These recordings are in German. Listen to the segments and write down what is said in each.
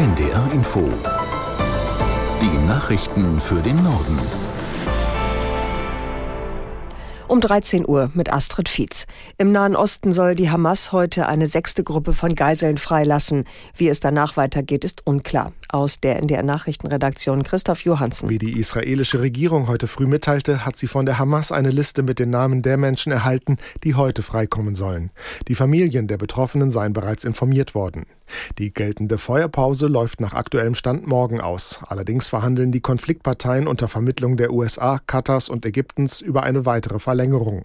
NDR Info. Die Nachrichten für den Norden. Um 13 Uhr mit Astrid Fietz. Im Nahen Osten soll die Hamas heute eine sechste Gruppe von Geiseln freilassen. Wie es danach weitergeht, ist unklar. Aus der NDR Nachrichtenredaktion Christoph Johansen. Wie die israelische Regierung heute früh mitteilte, hat sie von der Hamas eine Liste mit den Namen der Menschen erhalten, die heute freikommen sollen. Die Familien der Betroffenen seien bereits informiert worden. Die geltende Feuerpause läuft nach aktuellem Stand morgen aus. Allerdings verhandeln die Konfliktparteien unter Vermittlung der USA, Katars und Ägyptens über eine weitere Verlängerung.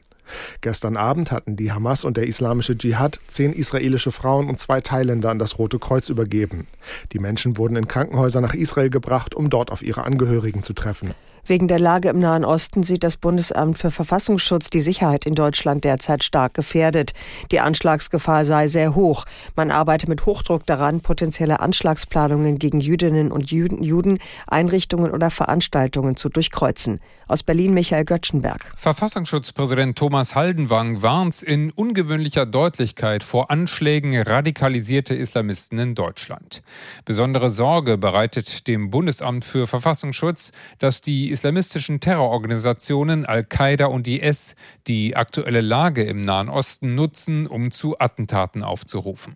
Gestern Abend hatten die Hamas und der islamische Dschihad zehn israelische Frauen und zwei Thailänder an das Rote Kreuz übergeben. Die Menschen wurden in Krankenhäuser nach Israel gebracht, um dort auf ihre Angehörigen zu treffen. Wegen der Lage im Nahen Osten sieht das Bundesamt für Verfassungsschutz die Sicherheit in Deutschland derzeit stark gefährdet. Die Anschlagsgefahr sei sehr hoch. Man arbeite mit Hochdruck daran, potenzielle Anschlagsplanungen gegen Jüdinnen und Juden, Einrichtungen oder Veranstaltungen zu durchkreuzen. Aus Berlin Michael Göttschenberg. Verfassungsschutzpräsident Thomas Haldenwang warnt in ungewöhnlicher Deutlichkeit vor Anschlägen radikalisierte Islamisten in Deutschland. Besondere Sorge bereitet dem Bundesamt für Verfassungsschutz, dass die islamistischen Terrororganisationen Al-Qaida und IS die aktuelle Lage im Nahen Osten nutzen, um zu Attentaten aufzurufen.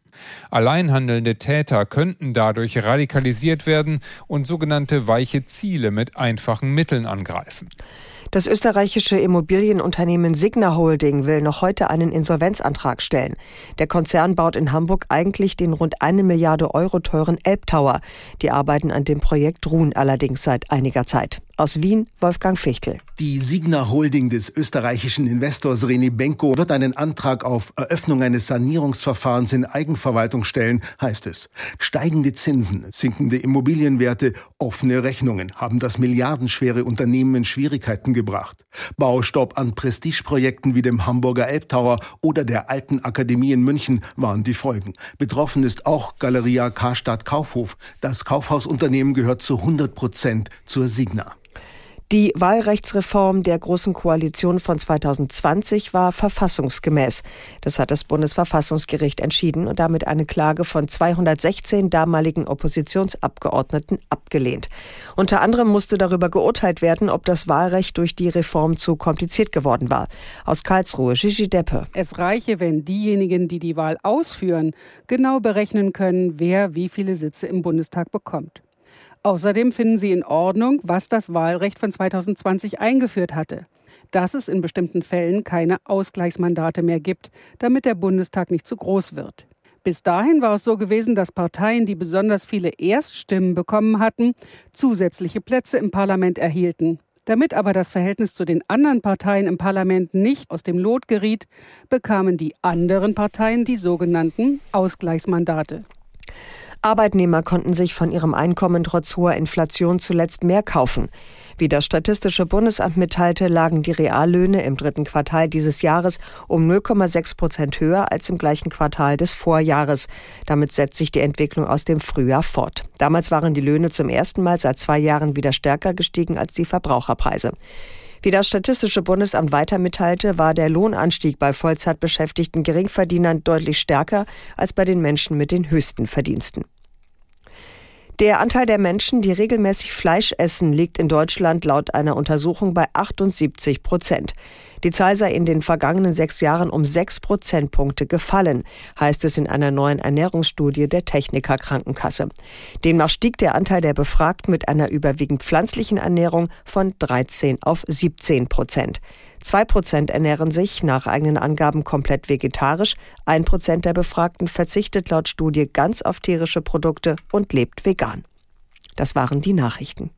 Alleinhandelnde Täter könnten dadurch radikalisiert werden und sogenannte weiche Ziele mit einfachen Mitteln angreifen. Das österreichische Immobilienunternehmen Signa Holding will noch heute einen Insolvenzantrag stellen. Der Konzern baut in Hamburg eigentlich den rund eine Milliarde Euro teuren Elbtower. Die Arbeiten an dem Projekt ruhen allerdings seit einiger Zeit. Aus Wien Wolfgang Fichtel. Die Signa Holding des österreichischen Investors René Benko wird einen Antrag auf Eröffnung eines Sanierungsverfahrens in Eigenverwaltung stellen, heißt es. Steigende Zinsen, sinkende Immobilienwerte, offene Rechnungen haben das milliardenschwere Unternehmen in Schwierigkeiten gebracht. Baustopp an Prestigeprojekten wie dem Hamburger Elbtower oder der Alten Akademie in München waren die Folgen. Betroffen ist auch Galeria Karstadt Kaufhof. Das Kaufhausunternehmen gehört zu 100 Prozent zur Signa. Die Wahlrechtsreform der Großen Koalition von 2020 war verfassungsgemäß. Das hat das Bundesverfassungsgericht entschieden und damit eine Klage von 216 damaligen Oppositionsabgeordneten abgelehnt. Unter anderem musste darüber geurteilt werden, ob das Wahlrecht durch die Reform zu kompliziert geworden war. Aus Karlsruhe, Gigi Deppe. Es reiche, wenn diejenigen, die die Wahl ausführen, genau berechnen können, wer wie viele Sitze im Bundestag bekommt. Außerdem finden sie in Ordnung, was das Wahlrecht von 2020 eingeführt hatte. Dass es in bestimmten Fällen keine Ausgleichsmandate mehr gibt, damit der Bundestag nicht zu groß wird. Bis dahin war es so gewesen, dass Parteien, die besonders viele Erststimmen bekommen hatten, zusätzliche Plätze im Parlament erhielten. Damit aber das Verhältnis zu den anderen Parteien im Parlament nicht aus dem Lot geriet, bekamen die anderen Parteien die sogenannten Ausgleichsmandate. Arbeitnehmer konnten sich von ihrem Einkommen trotz hoher Inflation zuletzt mehr kaufen. Wie das Statistische Bundesamt mitteilte, lagen die Reallöhne im dritten Quartal dieses Jahres um 0,6 Prozent höher als im gleichen Quartal des Vorjahres. Damit setzt sich die Entwicklung aus dem Frühjahr fort. Damals waren die Löhne zum ersten Mal seit zwei Jahren wieder stärker gestiegen als die Verbraucherpreise. Wie das Statistische Bundesamt weiter mitteilte, war der Lohnanstieg bei Vollzeitbeschäftigten Geringverdienern deutlich stärker als bei den Menschen mit den höchsten Verdiensten. Der Anteil der Menschen, die regelmäßig Fleisch essen, liegt in Deutschland laut einer Untersuchung bei 78 Prozent. Die Zahl sei in den vergangenen sechs Jahren um sechs Prozentpunkte gefallen, heißt es in einer neuen Ernährungsstudie der Techniker Krankenkasse. Demnach stieg der Anteil der Befragten mit einer überwiegend pflanzlichen Ernährung von 13 auf 17 Prozent. Zwei Prozent ernähren sich nach eigenen Angaben komplett vegetarisch. Ein Prozent der Befragten verzichtet laut Studie ganz auf tierische Produkte und lebt vegan. Das waren die Nachrichten.